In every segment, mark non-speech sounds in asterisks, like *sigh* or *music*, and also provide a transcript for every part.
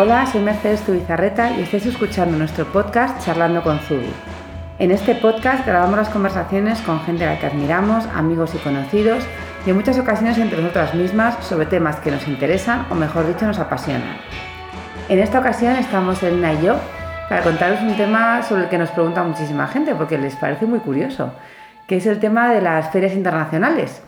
Hola, soy Mercedes Tubizarreta y estáis escuchando nuestro podcast Charlando con Zubi. En este podcast grabamos las conversaciones con gente a la que admiramos, amigos y conocidos, y en muchas ocasiones entre nosotras mismas sobre temas que nos interesan o mejor dicho nos apasionan. En esta ocasión estamos Elena y yo para contaros un tema sobre el que nos pregunta muchísima gente porque les parece muy curioso, que es el tema de las ferias internacionales.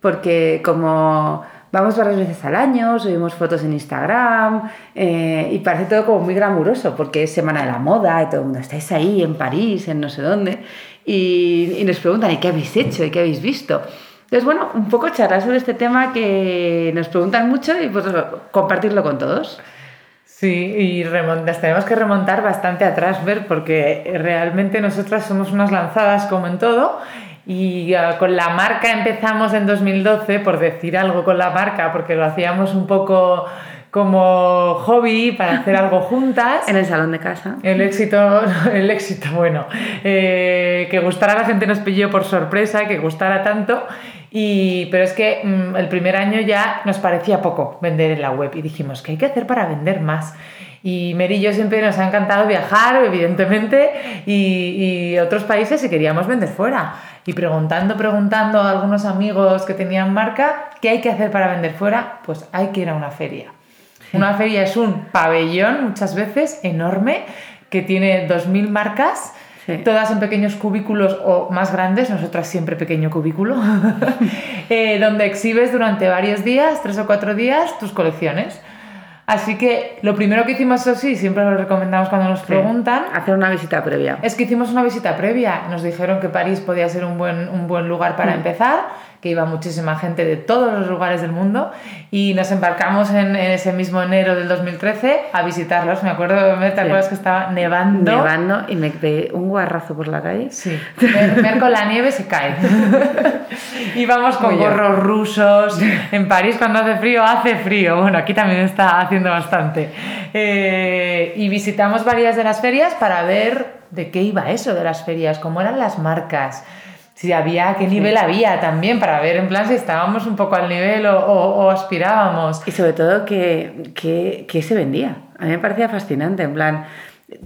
Porque como vamos varias veces al año, subimos fotos en Instagram eh, y parece todo como muy glamuroso porque es Semana de la Moda y todo el mundo estáis ahí en París, en no sé dónde, y, y nos preguntan, ¿y qué habéis hecho? ¿Y qué habéis visto? Entonces, bueno, un poco charlar sobre este tema que nos preguntan mucho y pues compartirlo con todos. Sí, y remontas, tenemos que remontar bastante atrás, ver, porque realmente nosotras somos unas lanzadas como en todo y uh, con la marca empezamos en 2012, por decir algo con la marca, porque lo hacíamos un poco como hobby para hacer *laughs* algo juntas. En el salón de casa. El éxito, *laughs* el éxito, bueno, eh, que gustara a la gente nos pilló por sorpresa, que gustara tanto. Y, pero es que mmm, el primer año ya nos parecía poco vender en la web y dijimos, ¿qué hay que hacer para vender más? Y Mary y yo siempre nos ha encantado viajar, evidentemente, y, y otros países y queríamos vender fuera. Y preguntando, preguntando a algunos amigos que tenían marca, ¿qué hay que hacer para vender fuera? Pues hay que ir a una feria. Una feria es un pabellón, muchas veces, enorme, que tiene 2.000 marcas, sí. todas en pequeños cubículos o más grandes, nosotras siempre pequeño cubículo, *laughs* eh, donde exhibes durante varios días, tres o cuatro días, tus colecciones. Así que lo primero que hicimos, eso sí, siempre lo recomendamos cuando nos preguntan. Sí, hacer una visita previa. Es que hicimos una visita previa. Nos dijeron que París podía ser un buen, un buen lugar para mm. empezar, que iba muchísima gente de todos los lugares del mundo y nos embarcamos en, en ese mismo enero del 2013 a visitarlos. Me acuerdo, ¿te acuerdas sí. que estaba nevando? Nevando y me pegué un guarrazo por la calle. Sí, ver, ver con la nieve se cae. *laughs* Íbamos con gorros rusos. En París cuando hace frío, hace frío. Bueno, aquí también está haciendo bastante. Eh, y visitamos varias de las ferias para ver de qué iba eso de las ferias, cómo eran las marcas si había, qué nivel sí. había también, para ver en plan si estábamos un poco al nivel o, o, o aspirábamos. Y sobre todo, ¿qué, qué, qué se vendía? A mí me parecía fascinante, en plan,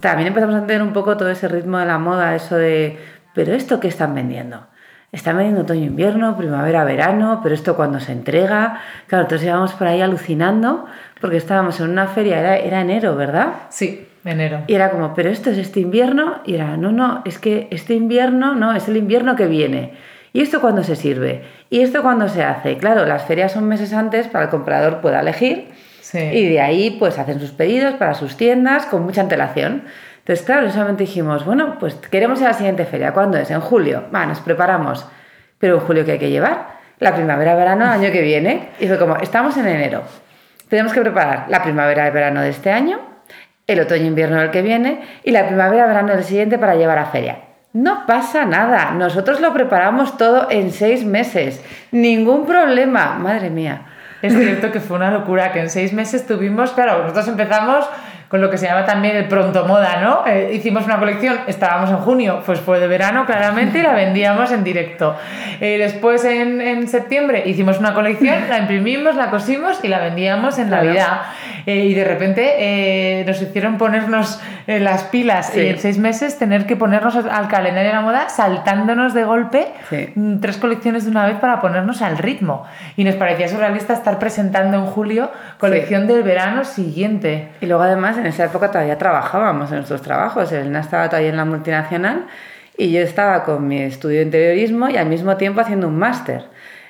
también empezamos a entender un poco todo ese ritmo de la moda, eso de, pero ¿esto qué están vendiendo? Están vendiendo otoño-invierno, primavera-verano, pero esto cuando se entrega. Claro, entonces íbamos por ahí alucinando porque estábamos en una feria, era, era enero, ¿verdad? Sí, enero. Y era como, pero esto es este invierno. Y era, no, no, es que este invierno, no, es el invierno que viene. ¿Y esto cuándo se sirve? ¿Y esto cuándo se hace? Claro, las ferias son meses antes para que el comprador pueda elegir. Sí. Y de ahí, pues, hacen sus pedidos para sus tiendas con mucha antelación. Entonces, claro, solamente dijimos, bueno, pues queremos ir a la siguiente feria. ¿Cuándo es? En julio. Va, nos preparamos. Pero en julio, ¿qué hay que llevar? La primavera-verano del año que viene. Y fue como, estamos en enero. Tenemos que preparar la primavera-verano de este año, el otoño-invierno del que viene y la primavera-verano del siguiente para llevar a feria. No pasa nada. Nosotros lo preparamos todo en seis meses. Ningún problema. Madre mía. Es cierto que fue una locura, que en seis meses tuvimos, claro, nosotros empezamos con lo que se llama también el pronto moda, ¿no? Eh, hicimos una colección, estábamos en junio, pues fue de verano claramente y la vendíamos en directo. Eh, después en, en, septiembre hicimos una colección, la imprimimos, la cosimos y la vendíamos en. Navidad. Eh, y de repente eh, nos hicieron ponernos las pilas sí. y en seis meses tener que ponernos al calendario de la moda saltándonos de golpe sí. tres colecciones de una vez para ponernos al ritmo. Y nos parecía surrealista estar presentando en julio colección sí. del verano siguiente. Y luego además en esa época todavía trabajábamos en nuestros trabajos. Elena estaba todavía en la multinacional y yo estaba con mi estudio de interiorismo y al mismo tiempo haciendo un máster.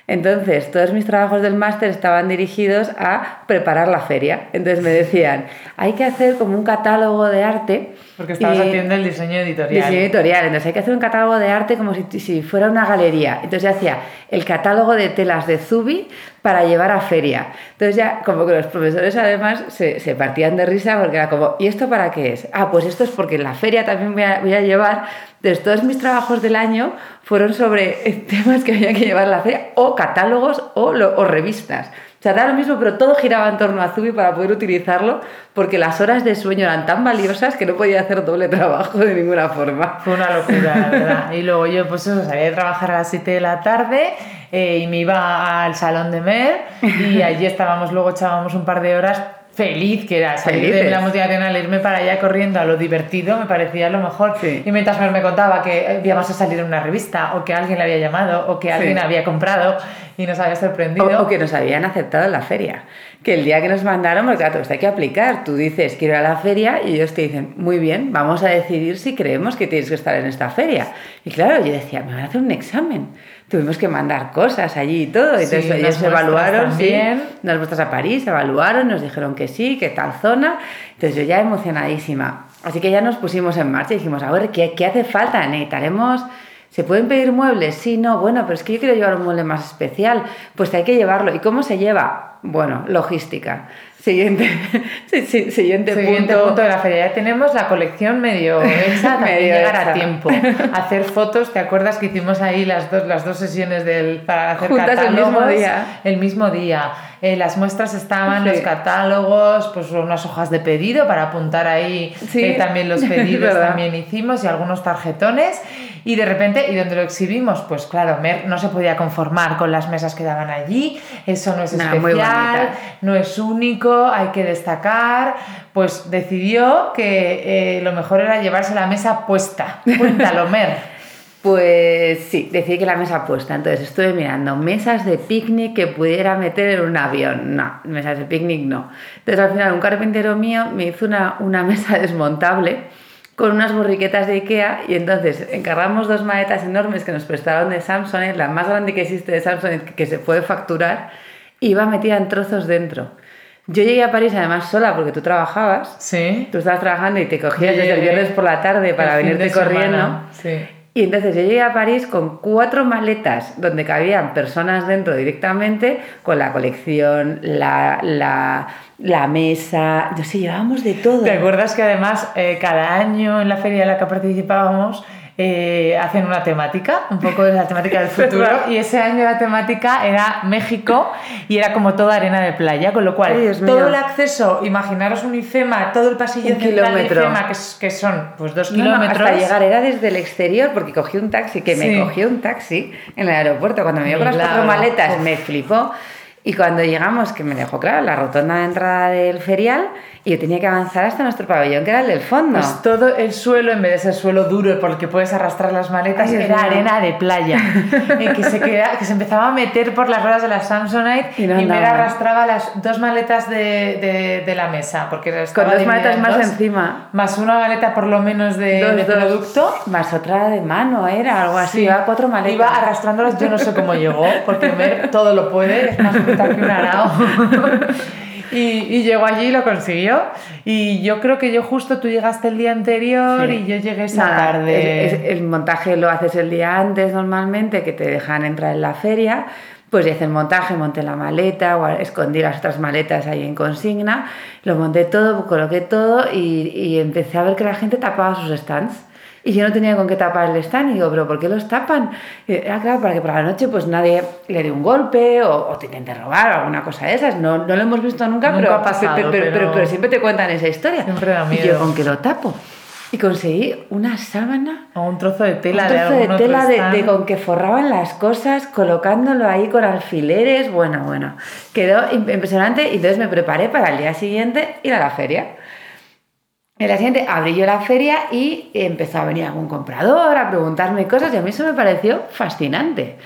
Entonces, todos mis trabajos del máster estaban dirigidos a preparar la feria. Entonces me decían, hay que hacer como un catálogo de arte. Porque estabas y, haciendo el diseño editorial. Diseño editorial. Entonces hay que hacer un catálogo de arte como si, si fuera una galería. Entonces yo hacía el catálogo de telas de Zubi para llevar a feria. Entonces ya como que los profesores además se, se, partían de risa porque era como, ¿y esto para qué es? Ah, pues esto es porque en la feria también voy a, voy a llevar, entonces todos mis trabajos del año fueron sobre *laughs* temas que había que llevar a la feria o catálogos o, o revistas. O sea, da lo mismo, pero todo giraba en torno a Zubi para poder utilizarlo, porque las horas de sueño eran tan valiosas que no podía hacer doble trabajo de ninguna forma. Fue una locura, la verdad. Y luego yo, pues eso, salía de trabajar a las 7 de la tarde eh, y me iba al salón de Mer y allí estábamos, luego echábamos un par de horas feliz que era salir de la multinacional, irme para allá corriendo a lo divertido, me parecía lo mejor. Sí. Y mientras me contaba que íbamos a salir en una revista, o que alguien le había llamado, o que alguien Sí. había comprado y nos había sorprendido. O, o que nos habían aceptado en la feria. Que el día que nos mandaron, porque claro, esto hay que aplicar. Tú dices, quiero ir a la feria, y ellos te dicen, muy bien, vamos a decidir si creemos que tienes que estar en esta feria. Y claro, yo decía, me van a hacer un examen. Tuvimos que mandar cosas allí y todo. Sí, Entonces unas ellos evaluaron, sí, unas muestras a París, evaluaron, nos dijeron que sí, que tal zona. Entonces yo ya emocionadísima. Así que ya nos pusimos en marcha y dijimos, a ver, ¿qué, qué hace falta? Necesitaremos... ¿Se pueden pedir muebles? Sí, no, bueno, pero es que yo quiero llevar un mueble más especial. Pues hay que llevarlo. ¿Y cómo se lleva? Bueno, logística. Siguiente, *laughs* sí, sí, siguiente, Siguiente punto. punto de la feria. Ya tenemos la colección medio *laughs* hecha, también Medio llegar a tiempo. *laughs* Hacer fotos, ¿te acuerdas que hicimos ahí las dos, las dos sesiones del, para hacer Juntas el catálogos? mismo día. El mismo día. Eh, las muestras estaban, Sí. los catálogos, pues unas hojas de pedido para apuntar ahí Sí, eh, también los *laughs* pedidos también hicimos y algunos tarjetones. Y de repente, ¿y donde lo exhibimos? Pues claro, Mer no se podía conformar con las mesas que daban allí. Eso no es especial, no es único, hay que destacar. Pues decidió que eh, lo mejor era llevarse la mesa puesta. Cuéntalo, *laughs* Mer. Pues sí, decidí que la mesa puesta. Entonces estuve mirando mesas de picnic que pudiera meter en un avión. No, mesas de picnic no. Entonces al final un carpintero mío me hizo una, una *laughs* mesa desmontable con unas borriquetas de Ikea y entonces encargamos dos maletas enormes que nos prestaron de Samsung, la más grande que existe de Samsung que se puede facturar, y iba metida en trozos dentro. Yo llegué a París además sola porque tú trabajabas, Sí. tú estabas trabajando y te cogías desde el viernes por la tarde para venirte corriendo. Sí. Y entonces yo llegué a París con cuatro maletas donde cabían personas dentro directamente, con la colección, la, la, la mesa, no sé, llevábamos de todo. ¿Te acuerdas que además eh, cada año en la feria en la que participábamos eh, hacen una temática, un poco de la temática del *laughs* futuro? y ese año la temática era México y era como toda arena de playa, con lo cual Ay, todo mío. el acceso, imaginaros un IFEMA, todo el pasillo Un central de. IFEMA, que, que son pues dos No, no, kilómetros. hasta llegar era desde el exterior porque cogí un taxi, que Sí. me cogió un taxi en el aeropuerto. Cuando me dio con las cuatro maletas Uf. me flipó. Y cuando llegamos, que me dejó claro, la rotonda de entrada del ferial, y yo tenía que avanzar hasta nuestro pabellón, que era el del fondo. Pues todo el suelo, en vez de ser suelo duro por el que puedes arrastrar las maletas, Ay, era arena de playa. eh, que, se queda- que se empezaba a meter por las ruedas de la Samsonite Y y, no me andaban. arrastraba las dos maletas de, de- de la mesa. Porque con dos maletas más dos, encima. Más una maleta por lo menos de, Dos, de dos. producto. Más otra de mano, era algo así. Sí. Iba cuatro maletas. Iba arrastrándolas, yo no sé cómo llegó, porque todo lo puede, es más brutal que un arao. *laughs* Y, y llegó allí y lo consiguió. Y yo creo que yo justo tú llegaste el día anterior Sí. y yo llegué esa Nada, tarde. el montaje lo haces el día antes normalmente, que te dejan entrar en la feria. Pues hice el montaje, monté la maleta, gua- escondí las otras maletas ahí en consigna, lo monté todo, coloqué todo y, y empecé a ver que la gente tapaba sus stands. Y yo no tenía con qué tapar el stand y digo, pero ¿por qué los tapan? Y, ah, claro, para que por la noche pues nadie le dé un golpe o, o te intente robar o alguna cosa de esas. No, no lo hemos visto nunca, Nunca pero, ha pasado, pero, pero- pero- pero- siempre te cuentan esa historia. Siempre da Y yo miedo. con que lo tapo. Y conseguí una sábana O un trozo de un tela de trozo de otro tela de, de con que forraban las cosas, colocándolo ahí con alfileres, bueno, bueno, quedó im- impresionante y entonces me preparé para el día siguiente ir a la feria. El día siguiente abrí yo la feria y empezó a venir algún comprador a preguntarme cosas y a mí eso me pareció fascinante.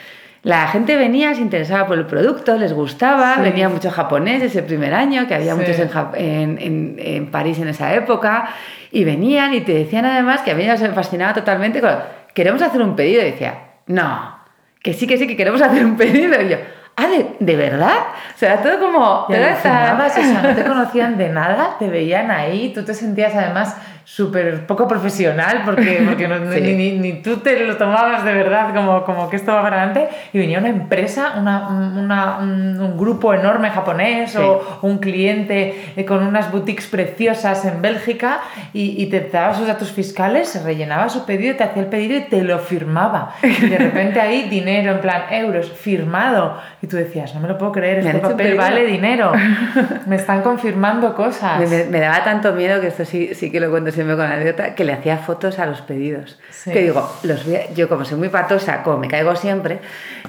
La gente venía, se interesaba por el producto, les gustaba, Sí. venía mucho japonés ese primer año, que había Sí. muchos en, en, en- en París en esa época, y venían y te decían además que a mí ya se me fascinaba totalmente con, queremos hacer un pedido, y decía, no, que sí, que sí, que queremos hacer un pedido, y yo, ah, ¿de, de verdad? O sea, todo como... Y todo esta- alucinabas, o sea, no te conocían de nada, te veían ahí, tú te sentías además súper poco profesional porque, porque no- *laughs* Sí. ni, ni- ni tú te lo tomabas de verdad como, como que esto va para adelante y venía una empresa, una, una- un, un grupo enorme japonés Sí. o un cliente eh, con unas boutiques preciosas en Bélgica y, y te daba sus datos fiscales, se rellenaba su pedido, te hacía el pedido y te lo firmaba. Y de repente ahí dinero, en plan euros, firmado. Y tú decías, no me lo puedo creer, Me este papel pedido. vale dinero. *laughs* me están confirmando cosas. Me, me- me daba tanto miedo que esto sí, sí que lo cuento siempre con anécdota, que le hacía fotos a los pedidos. Sí. Que digo, los voy a- yo como soy muy patosa, como me caigo siempre,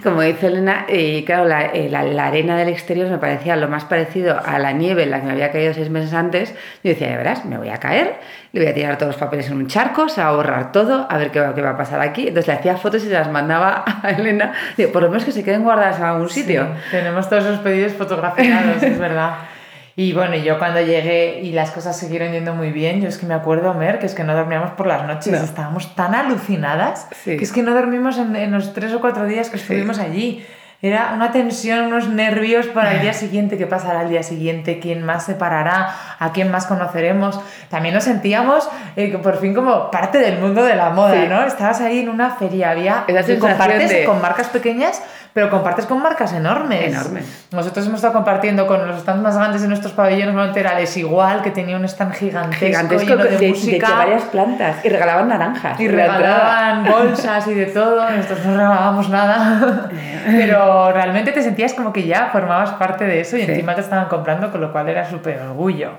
como dice Elena, y claro, la, eh, la- la arena del exterior me parecía lo más parecido a la nieve en la que me había caído seis meses antes. Yo decía, ya verás, me voy a caer, le voy a tirar todos los papeles en un charco, se va a borrar todo, a ver qué, va- qué va a pasar aquí. Entonces le hacía fotos y se las mandaba *laughs* a Elena. Digo, por lo menos que se queden guardadas en algún sitio. Sí, tenemos todos esos pedidos fotografiados, *laughs* es verdad. Y bueno, yo cuando llegué y las cosas siguieron yendo muy bien, yo es que me acuerdo, Mer, que es que no dormíamos por las noches, No. estábamos tan alucinadas Sí. que es que no dormimos en, en los tres o cuatro días que estuvimos allí. Era una tensión, unos nervios para el día siguiente, qué pasará el día siguiente, quién más se parará, a quién más conoceremos. También nos sentíamos eh, por fin como parte del mundo de la moda, Sí. ¿no? Estabas ahí en una feria, había compartes de- con marcas pequeñas, pero compartes con marcas enormes. Enormes. Nosotros hemos estado compartiendo con los stands más grandes de nuestros pabellones, normalmente era Desigual, que tenía un stand gigantesco, Gigantesco lleno de, de, música. de varias plantas. Y regalaban naranjas. y regalaban bolsas y de todo, nosotros no regalábamos nada, *laughs* pero realmente te sentías como que ya formabas parte de eso y Sí. encima te estaban comprando, con lo cual era súper orgullo.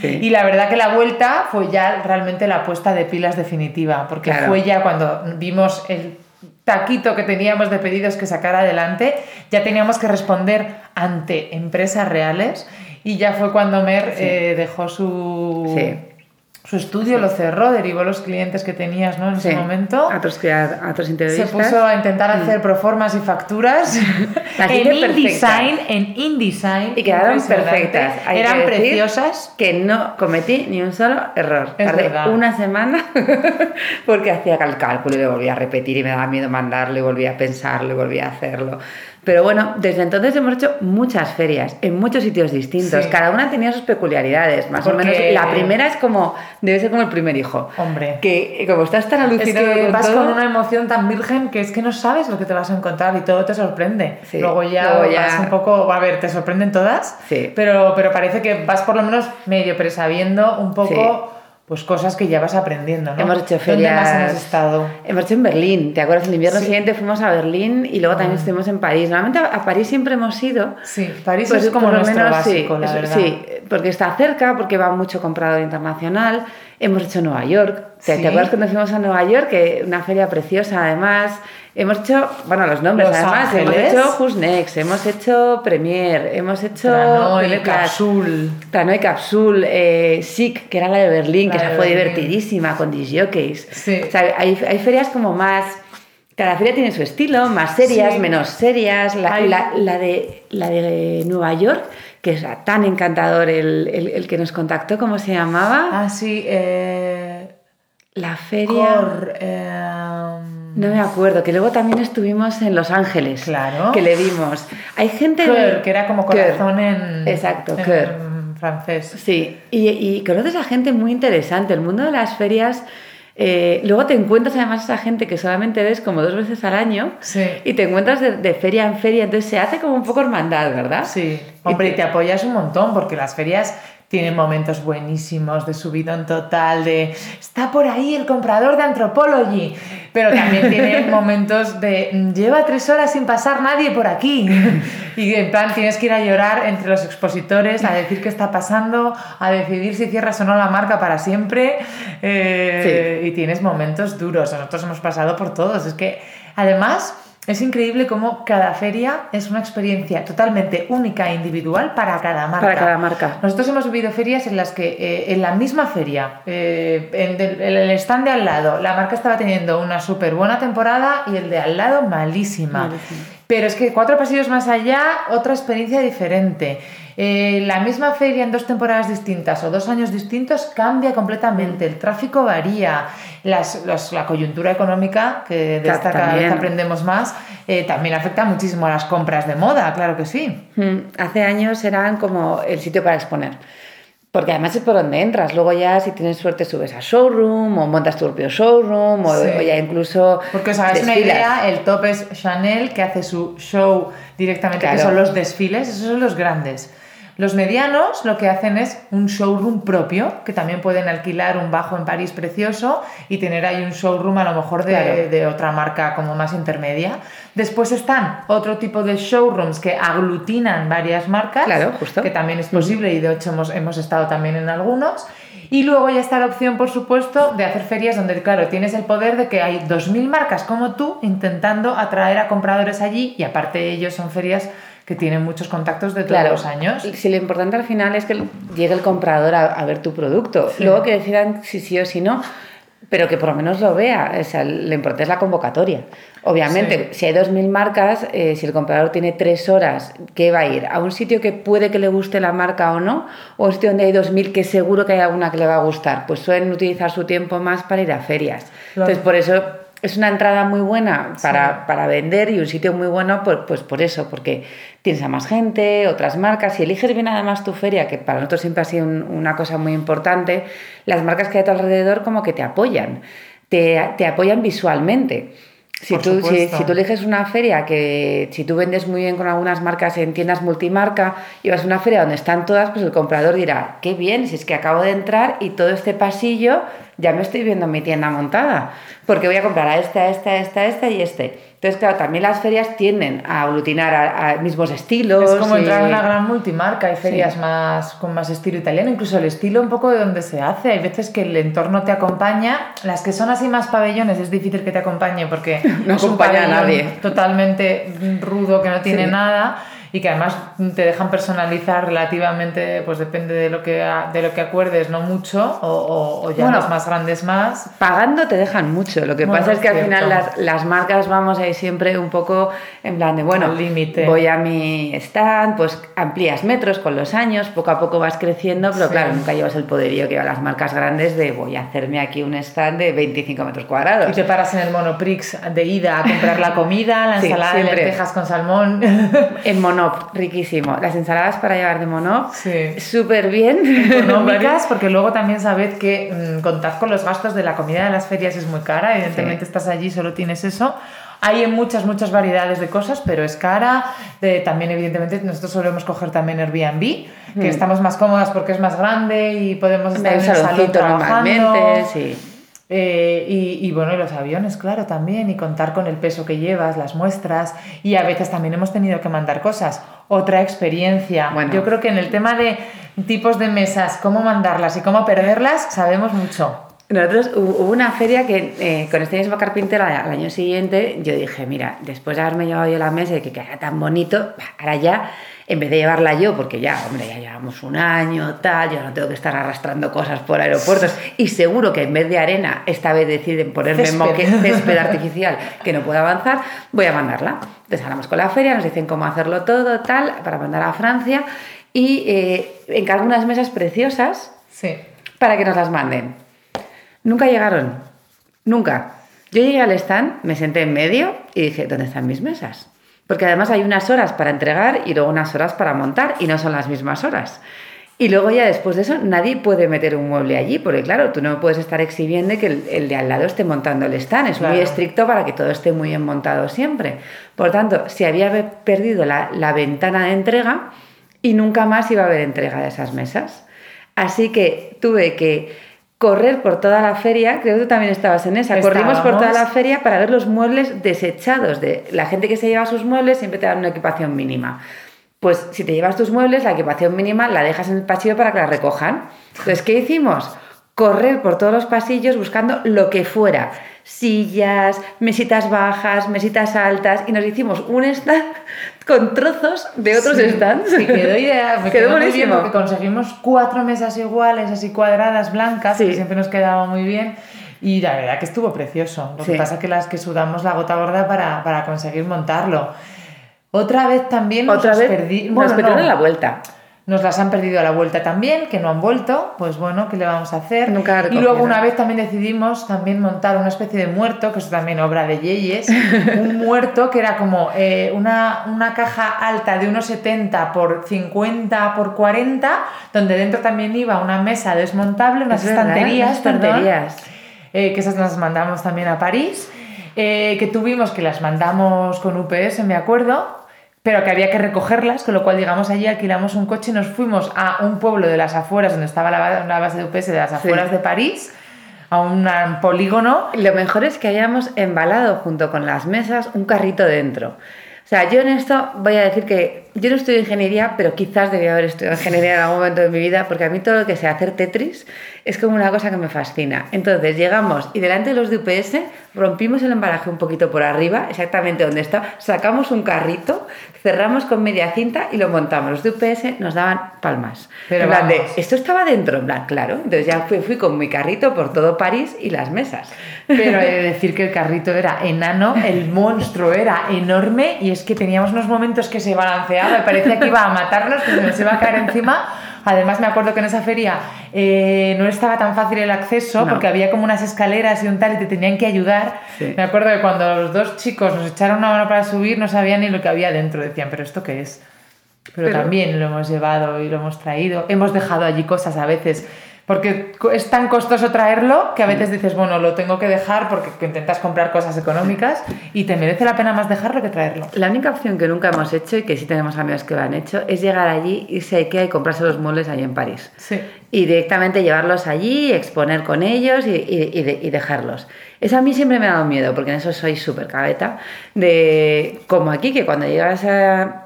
Sí. Y la verdad que la vuelta fue ya realmente la puesta de pilas definitiva, porque Claro. fue ya cuando vimos el taquito que teníamos de pedidos que sacar adelante, ya teníamos que responder ante empresas reales y ya fue cuando Mer Sí. eh, dejó su. Su estudio, lo cerró, derivó los clientes que tenías ¿no? en ese Sí, momento. A otros, a otros Se puso a intentar hacer proformas y facturas *laughs* en. InDesign, en InDesign. Y quedaron perfectas. Hay que Eran decir preciosas. Que no cometí ni un solo error. Es Tardé verdad. una semana *laughs* porque hacía el cálculo y lo volvía a repetir y me daba miedo mandarlo y volvía a pensarlo y volvía a hacerlo. Pero bueno, desde entonces hemos hecho muchas ferias en muchos sitios distintos. Sí. Cada una tenía sus peculiaridades. Más Porque- o menos la primera es como, debe ser como el primer hijo. Hombre. Que eh, como estás tan Es alucinado que con vas todo, con una emoción tan virgen que es que no sabes lo que te vas a encontrar y todo te sorprende. Sí, Luego ya luego ya- vas un poco, a ver, te sorprenden todas, Sí. pero, pero parece que vas por lo menos medio presabiendo un poco pues cosas que ya vas aprendiendo, ¿no? Hemos hecho ¿Dónde ferias. más hemos estado? Hemos hecho en Berlín, ¿te acuerdas? El invierno Sí. siguiente fuimos a Berlín y luego también estuvimos en París. Normalmente a París siempre hemos ido. Sí, París Pues es como por lo nuestro menos, sí, básico, la eso- verdad. Sí, porque está cerca, porque va mucho comprador internacional. Hemos hecho Nueva York. ¿Te, Sí. te acuerdas cuando fuimos a Nueva York? Que una feria preciosa, además. Hemos hecho, bueno, los nombres, Los además. Ángeles. Hemos hecho Who's Next, hemos hecho Premier, hemos hecho. Tranoy, Capsule. Tranoy Capsule, eh, Sick, que era la de Berlín, La que esa fue Berlín. divertidísima, con disjockeys. Sí. O sea, hay, hay ferias como más... Cada feria tiene su estilo, más serias, Sí. menos serias. La, la- la de, la de Nueva York, que es tan encantador el, el- el que nos contactó, ¿cómo se llamaba? Ah, sí, eh... La feria... Cor, eh, No me acuerdo, que luego también estuvimos en Los Ángeles. Claro. Que le dimos. Hay gente... Cœur, que era como Cœur. corazón en, Exacto, en cœur. francés. Sí, y, y conoces a gente muy interesante. El mundo de las ferias, eh, luego te encuentras además a esa gente que solamente ves como dos veces al año Sí. y te encuentras de, de feria en feria, entonces se hace como un poco hermandad, ¿verdad? Sí, Y hombre, y te- te apoyas un montón porque las ferias tienen momentos buenísimos de subidón total, de está por ahí el comprador de Anthropology, pero también tienen *laughs* momentos de "Mm, lleva tres horas sin pasar nadie por aquí *laughs* y en plan tienes que ir a llorar entre los expositores, a decir qué está pasando, a decidir si cierras o no la marca para siempre eh, y tienes momentos duros, nosotros hemos pasado por todos, es que además... Es increíble cómo cada feria es una experiencia totalmente única e individual para cada marca. Para cada marca. Nosotros hemos vivido ferias en las que eh, en la misma feria, eh, en, del- en el stand de al lado, la marca estaba teniendo una súper buena temporada y el de al lado malísima. Malísima. Pero es que cuatro pasillos más allá, otra experiencia diferente. Eh, la misma feria en dos temporadas distintas o dos años distintos cambia completamente, el tráfico varía, las- los- la coyuntura económica, que de Ta- esta cada vez aprendemos más, eh, también afecta muchísimo a las compras de moda, claro que sí. Mm, Hace años eran como el sitio para exponer. Porque además es por donde entras. Luego ya, si tienes suerte, subes a showroom o montas tu propio showroom o, Sí. o ya incluso Porque os hagáis una idea, el top es Chanel, que hace su show directamente, que son los desfiles, esos son los grandes. Los medianos lo que hacen es un showroom propio, que también pueden alquilar un bajo en París precioso y tener ahí un showroom a lo mejor de, Claro. de otra marca como más intermedia. Después están otro tipo de showrooms que aglutinan varias marcas, Claro, justo. que también es posible y de hecho hemos, hemos estado también en algunos. Y luego ya está la opción, por supuesto, de hacer ferias donde, claro, tienes el poder de que hay 2.000 marcas como tú intentando atraer a compradores allí y aparte de ellos son ferias que tienen muchos contactos de todos Claro, los años. Si lo importante al final es que llegue el comprador a, a ver tu producto. Sí. Luego que decidan si sí o si no, pero que por lo menos lo vea. O sea, lo importante es la convocatoria. Obviamente, si hay 2.000 marcas, eh, si el comprador tiene tres horas, ¿qué va a ir? ¿A un sitio que puede que le guste la marca o no? ¿O un sitio donde hay 2.000 que seguro que hay alguna que le va a gustar? Pues suelen utilizar su tiempo más para ir a ferias. Claro. Entonces, por eso es una entrada muy buena para, Sí. para vender y un sitio muy bueno pues, pues por eso, porque tienes a más gente, otras marcas, y eliges bien además tu feria, que para nosotros siempre ha sido un- una cosa muy importante, las marcas que hay a tu alrededor como que te apoyan, te, te apoyan visualmente. Si Por tú, si tú eliges una feria que si tú vendes muy bien con algunas marcas en tiendas multimarca y vas a una feria donde están todas, pues el comprador dirá, qué bien, si es que acabo de entrar y todo este pasillo ya me estoy viendo mi tienda montada, porque voy a comprar a esta, a esta, a esta, a esta y este. Entonces, claro, también las ferias tienden a aglutinar a, a mismos estilos. Es como y- entrar en una gran multimarca, hay ferias Sí. más con más estilo italiano, incluso el estilo un poco de donde se hace. Hay veces que el entorno te acompaña, las que son así más pabellones es difícil que te acompañe porque *laughs* No acompaña a nadie. totalmente rudo que no tiene Sí. nada y que además te dejan personalizar relativamente, pues depende de lo que, de lo que acuerdes, no mucho, o, o- o ya Bueno. los más grandes más. Pagando te dejan mucho. Lo que Bueno, pasa es que al final las, las marcas vamos ahí siempre un poco en plan de, bueno, límite. voy a mi stand, pues amplías metros con los años, poco a poco vas creciendo, pero Sí. claro, nunca llevas el poderío que llevan las marcas grandes de voy a hacerme aquí un stand de 25 metros cuadrados. Y te paras en el Monoprix de ida a comprar la comida, la Sí, ensalada de lentejas con salmón. En Monop, riquísimo. Las ensaladas para llevar de Monop, Sí. súper bien. económicas, *laughs* porque luego también sabed que mm, contad con los gastos de la comida de las ferias es muy cara, evidentemente Sí. estás allí, solo tienes eso. Hay muchas, muchas variedades de cosas, pero es cara. De- también, evidentemente, nosotros solemos coger también Airbnb, que estamos más cómodas porque es más grande y podemos estar en el salón trabajando. normalmente, sí. Eh, y, y bueno, y los aviones, claro, también, y contar con el peso que llevas, las muestras, y a veces también hemos tenido que mandar cosas. Otra experiencia. Bueno. Yo creo que en el tema de tipos de mesas, cómo mandarlas y cómo perderlas, sabemos mucho. Nosotros hubo una feria que eh, con este mismo carpintero al año siguiente yo dije, mira, después de haberme llevado yo la mesa y que quedara tan bonito, ahora ya, en vez de llevarla yo, porque ya, hombre, ya llevamos un año, tal, yo no tengo que estar arrastrando cosas por aeropuertos *laughs* y seguro que en vez de arena, esta vez deciden ponerme Césped. moque, *laughs* césped artificial que no pueda avanzar, voy a mandarla. Entonces hablamos con la feria, nos dicen cómo hacerlo todo, tal, para mandar a Francia y eh, encargo unas mesas preciosas Sí. para que nos las manden. Nunca llegaron. Nunca. Yo llegué al stand, me senté en medio y dije, ¿dónde están mis mesas? Porque además hay unas horas para entregar y luego unas horas para montar y no son las mismas horas. Y luego ya después de eso nadie puede meter un mueble allí, porque claro, tú no puedes estar exhibiendo que el, el de al lado esté montando el stand. Es muy estricto para que todo esté muy bien montado siempre. Por tanto, se había perdido la, la ventana de entrega y nunca más iba a haber entrega de esas mesas. Así que tuve que correr por toda la feria, creo que tú también estabas en esa, corrimos por toda la feria para ver los muebles desechados. De la gente que se lleva sus muebles siempre te dan una equipación mínima. Pues si te llevas tus muebles, la equipación mínima la dejas en el pasillo para que la recojan. Entonces, ¿qué hicimos? Correr por todos los pasillos buscando lo que fuera. Sillas, mesitas bajas, mesitas altas. Y nos hicimos un stand con trozos de otros Sí, stands. Sí, quedó idea, me *laughs* Quedó quedó, muy bien porque conseguimos cuatro mesas iguales, así cuadradas, blancas, Sí. que siempre nos quedaba muy bien. Y la verdad que estuvo precioso. Lo Sí. que pasa es que las que sudamos la gota gorda para, para conseguir montarlo. Otra vez también nos Otra las vez perdí. nos bueno, perdieron no, la vuelta. Nos las han perdido a la vuelta también, que no han vuelto. Pues bueno, ¿qué le vamos a hacer? Nunca y luego una vez también decidimos también montar una especie de muerto, que es también obra de Yeyes, *laughs* un muerto que era como eh, una, una caja alta de unos 70 por 50 por 40, donde dentro también iba una mesa desmontable, unas Es verdad, estanterías, perdón, estanterías. eh, que esas las mandamos también a París, eh, que tuvimos que las mandamos con UPS, me acuerdo, pero que había que recogerlas, con lo cual llegamos allí, alquilamos un coche y nos fuimos a un pueblo de las afueras, donde estaba la, la base de UPS de las afueras de París, a un polígono. Lo mejor es que hayamos embalado junto con las mesas un carrito dentro. O sea, yo en esto voy a decir que yo no estudio ingeniería, pero quizás debía haber estudiado ingeniería en algún momento de mi vida, porque a mí todo lo que sea hacer Tetris es como una cosa que me fascina. Entonces llegamos y delante de los de UPS rompimos el embalaje un poquito por arriba, exactamente donde está, sacamos un carrito, cerramos con media cinta y lo montamos. Los de UPS nos daban palmas. Pero en plan de, esto estaba dentro, en plan, claro. Entonces ya fui, fui con mi carrito por todo París y las mesas. Pero he de *laughs* decir que el carrito era enano, el monstruo era enorme y es que teníamos unos momentos que se me parecía que iba a matarnos, que se nos iba a caer encima Además, me acuerdo que en esa feria eh, no estaba tan fácil el acceso porque había como unas escaleras y un tal y te tenían que ayudar. Me acuerdo que cuando los dos chicos nos echaron una mano para subir no sabían ni lo que había dentro. Decían, ¿pero esto qué es? Pero, Pero también lo hemos llevado y lo hemos traído. Hemos dejado allí cosas a veces porque es tan costoso traerlo que a veces dices, bueno, lo tengo que dejar porque intentas comprar cosas económicas y te merece la pena más dejarlo que traerlo. La única opción que nunca hemos hecho y que sí tenemos amigos que lo han hecho es llegar allí, irse a Ikea y comprarse los muebles allí en París. Sí. Y directamente llevarlos allí, exponer con ellos y, y, dejarlos. Eso a mí siempre me ha dado miedo porque en eso soy súper cabeta. De como aquí, que cuando llegas a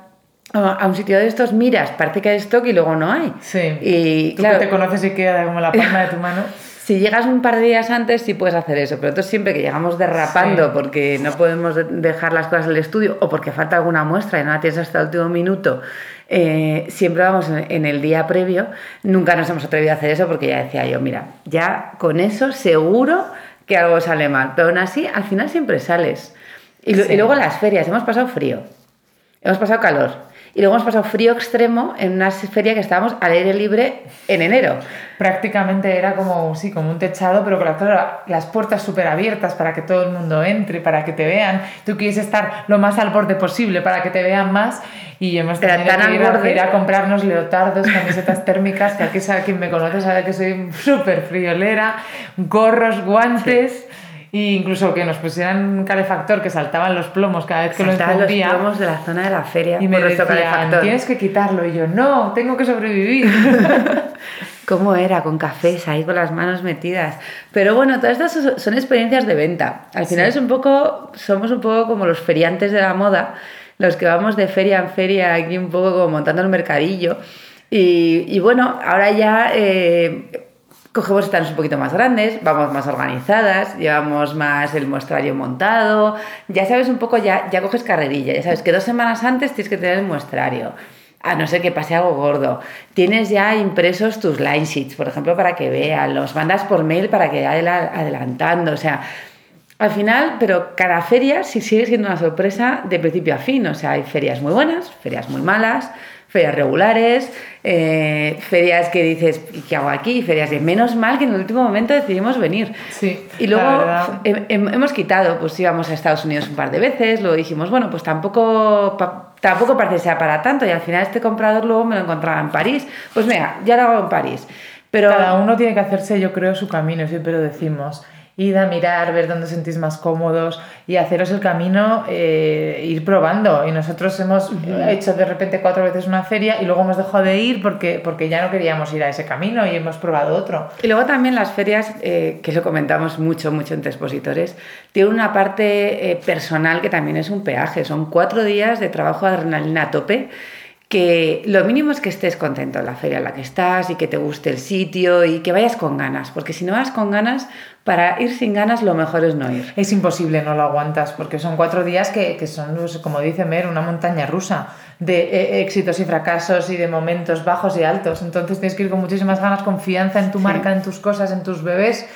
a un sitio de estos miras, parece que hay stock y luego no hay. Sí. Y Tú claro, que te conoces y queda como la palma de tu mano. *laughs* Si llegas un par de días antes sí puedes hacer eso, pero entonces siempre que llegamos derrapando porque no podemos dejar las cosas en el estudio o porque falta alguna muestra y no la tienes hasta el último minuto, eh, siempre vamos en el día previo. Nunca nos hemos atrevido a hacer eso porque ya decía yo, mira, ya con eso seguro que algo sale mal, pero aún así al final siempre sales. Y, y luego las ferias, hemos pasado frío, hemos pasado calor y luego hemos pasado frío extremo en una feria que estábamos al aire libre en enero. Prácticamente era como, sí, como un techado, pero con las puertas súper abiertas para que todo el mundo entre, para que te vean. Tú quieres estar lo más al borde posible para que te vean más y hemos tenido que ir, a, comprarnos leotardos, camisetas térmicas, que aquí sabe quien me conoce sabe que soy súper friolera, gorros, guantes incluso que nos pusieran un calefactor que saltaban los plomos cada vez que lo encendía. los plomos de la zona de la feria y me decían, tienes que quitarlo. Y yo, no, tengo que sobrevivir. *laughs* *laughs* ¿Cómo era? Con cafés ahí con las manos metidas. Pero bueno, todas estas son experiencias de venta. Al final es un poco, somos un poco como los feriantes de la moda, los que vamos de feria en feria aquí un poco como montando el mercadillo. Y, y bueno, ahora ya... Eh, cogemos stands un poquito más grandes, vamos más organizadas, llevamos más el muestrario montado, ya sabes un poco, ya, ya coges carrerilla, ya sabes que dos semanas antes tienes que tener el muestrario, a no ser que pase algo gordo. Tienes ya impresos tus line sheets, por ejemplo, para que vean, los mandas por mail para que vaya adelantando, o sea, al final, pero cada feria sí sigue siendo una sorpresa de principio a fin, o sea, hay ferias muy buenas, ferias muy malas, ferias regulares, eh, ferias que dices, ¿qué hago aquí? Ferias de menos mal que en el último momento decidimos venir. Sí, y luego hemos quitado, pues íbamos a Estados Unidos un par de veces, luego dijimos, bueno, pues tampoco, tampoco parece que sea para tanto y al final este comprador luego me lo encontraba en París. Pues mira, ya lo hago en París. Pero... Cada uno tiene que hacerse, yo creo, su camino, siempre lo decimos id a mirar, ver dónde os sentís más cómodos y haceros el camino, eh, ir probando. Y nosotros hemos hecho de repente cuatro veces una feria y luego hemos dejado de ir porque, porque ya no queríamos ir a ese camino y hemos probado otro. Y luego también las ferias, eh, que lo comentamos mucho, mucho entre expositores, tienen una parte eh, personal que también es un peaje. Son cuatro días de trabajo de adrenalina a tope que lo mínimo es que estés contento en la feria en la que estás y que te guste el sitio y que vayas con ganas, porque si no vas con ganas, para ir sin ganas lo mejor es no ir. Es imposible, no lo aguantas, porque son cuatro días que, que son, pues, como dice Mer, una montaña rusa de eh, éxitos y fracasos y de momentos bajos y altos. Entonces tienes que ir con muchísimas ganas, confianza en tu marca, en tus cosas, en tus bebés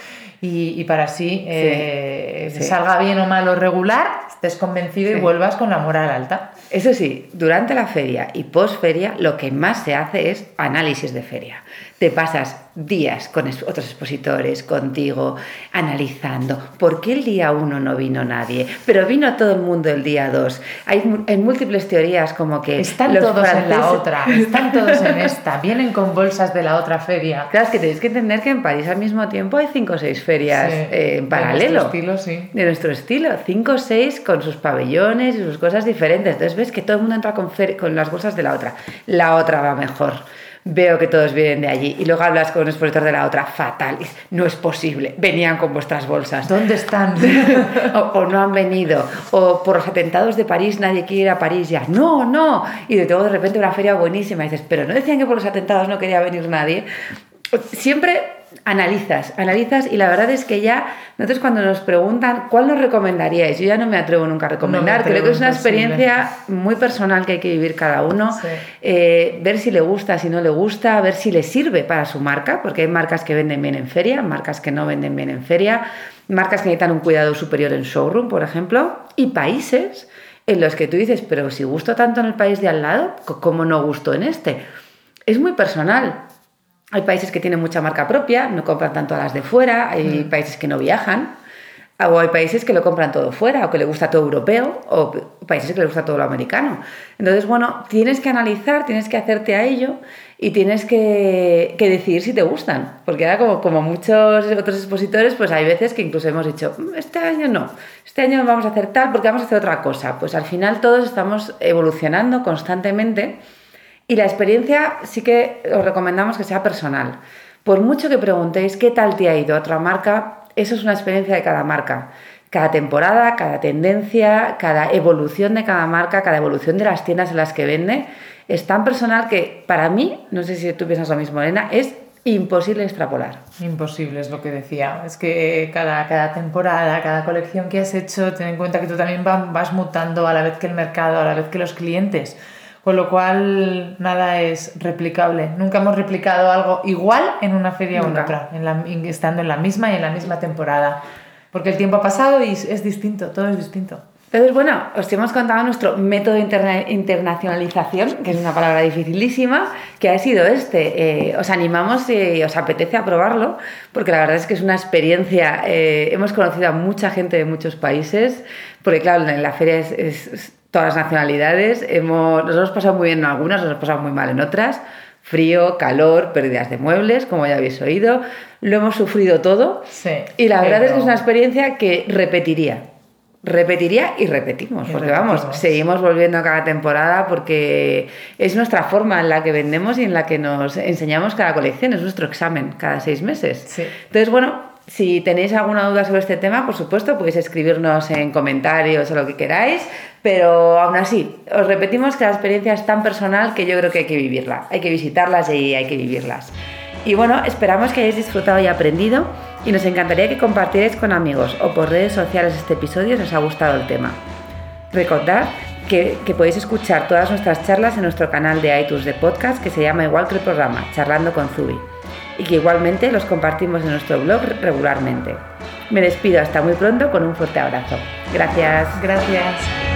y, para así eh, salga bien o mal o regular, estés convencido y vuelvas con la moral alta. Eso sí, durante la feria y post feria lo que más se hace es análisis de feria. Te pasas días con otros expositores, contigo, analizando. ¿Por qué el día uno no vino nadie? Pero vino todo el mundo el día dos. Hay en múltiples teorías como que... Están todos en la otra, están todos en esta, vienen con bolsas de la otra feria. Claro, es que tenéis que entender que en París al mismo tiempo hay cinco o seis ferias eh, en paralelo. De nuestro estilo, sí. De nuestro estilo. Cinco o seis con sus pabellones y sus cosas diferentes. Entonces ves que todo el mundo entra con, con las bolsas de la otra. La otra va mejor veo que todos vienen de allí. Y luego hablas con un expositor de la otra, fatal, no es posible, venían con vuestras bolsas. ¿Dónde están? *laughs* o, no han venido. O por los atentados de París nadie quiere ir a París ya. No, no. Y de todo de repente una feria buenísima. Y dices, pero no decían que por los atentados no quería venir nadie. Siempre analizas, analizas y la verdad es que ya nosotros cuando nos preguntan cuál nos recomendaríais, yo ya no me atrevo nunca a recomendar, creo que es una experiencia muy personal que hay que vivir cada uno, eh, ver si le gusta, si no le gusta, ver si le sirve para su marca, porque hay marcas que venden bien en feria, marcas que no venden bien en feria, marcas que necesitan un cuidado superior en showroom, por ejemplo, y países en los que tú dices, pero si gusto tanto en el país de al lado, ¿cómo no gusto en este? Es muy personal. Hay países que tienen mucha marca propia, no compran tanto a las de fuera, hay mm. países que no viajan, o hay países que lo compran todo fuera, o que le gusta todo europeo, o países que le gusta todo lo americano. Entonces, bueno, tienes que analizar, tienes que hacerte a ello y tienes que, decidir si te gustan. Porque ahora, como, como muchos otros expositores, pues hay veces que incluso hemos dicho, mm, este año no, este año vamos a hacer tal porque vamos a hacer otra cosa. Pues al final todos estamos evolucionando constantemente y la experiencia sí que os recomendamos que sea personal. Por mucho que preguntéis qué tal te ha ido a otra marca, eso es una experiencia de cada marca. Cada temporada, cada tendencia, cada evolución de cada marca, cada evolución de las tiendas en las que vende, es tan personal que para mí, no sé si tú piensas lo mismo, Elena, es imposible extrapolar. Imposible, es lo que decía. Es que cada, cada temporada, cada colección que has hecho, ten en cuenta que tú también vas mutando a la vez que el mercado, a la vez que los clientes. Con lo cual, nada es replicable. Nunca hemos replicado algo igual en una feria o en otra, estando en la misma y en la misma temporada. Porque el tiempo ha pasado y es distinto, todo es distinto. Entonces, bueno, os hemos contado nuestro método de internacionalización, que es una palabra dificilísima, que ha sido este. Eh, os animamos y os apetece a probarlo, porque la verdad es que es una experiencia. Eh, hemos conocido a mucha gente de muchos países, porque claro, en la feria es todas las nacionalidades. Hemos, nos hemos pasado muy bien en algunas, nos hemos pasado muy mal en otras. Frío, calor, pérdidas de muebles, como ya habéis oído. Lo hemos sufrido todo. Sí, y la verdad es que es una experiencia que repetiría. Repetiría y repetimos, porque vamos, seguimos volviendo cada temporada porque es nuestra forma en la que vendemos y en la que nos enseñamos cada colección, es nuestro examen cada seis meses. Sí. Entonces, bueno, si tenéis alguna duda sobre este tema, por supuesto, podéis escribirnos en comentarios o lo que queráis, pero aún así, os repetimos que la experiencia es tan personal que yo creo que hay que vivirla, hay que visitarlas y hay que vivirlas. Y bueno, esperamos que hayáis disfrutado y aprendido y nos encantaría que compartierais con amigos o por redes sociales este episodio si os ha gustado el tema. Recordad que, que, podéis escuchar todas nuestras charlas en nuestro canal de iTunes de podcast que se llama igual que el programa, Charlando con Zubi y que igualmente los compartimos en nuestro blog regularmente. Me despido hasta muy pronto con un fuerte abrazo. Gracias. Gracias.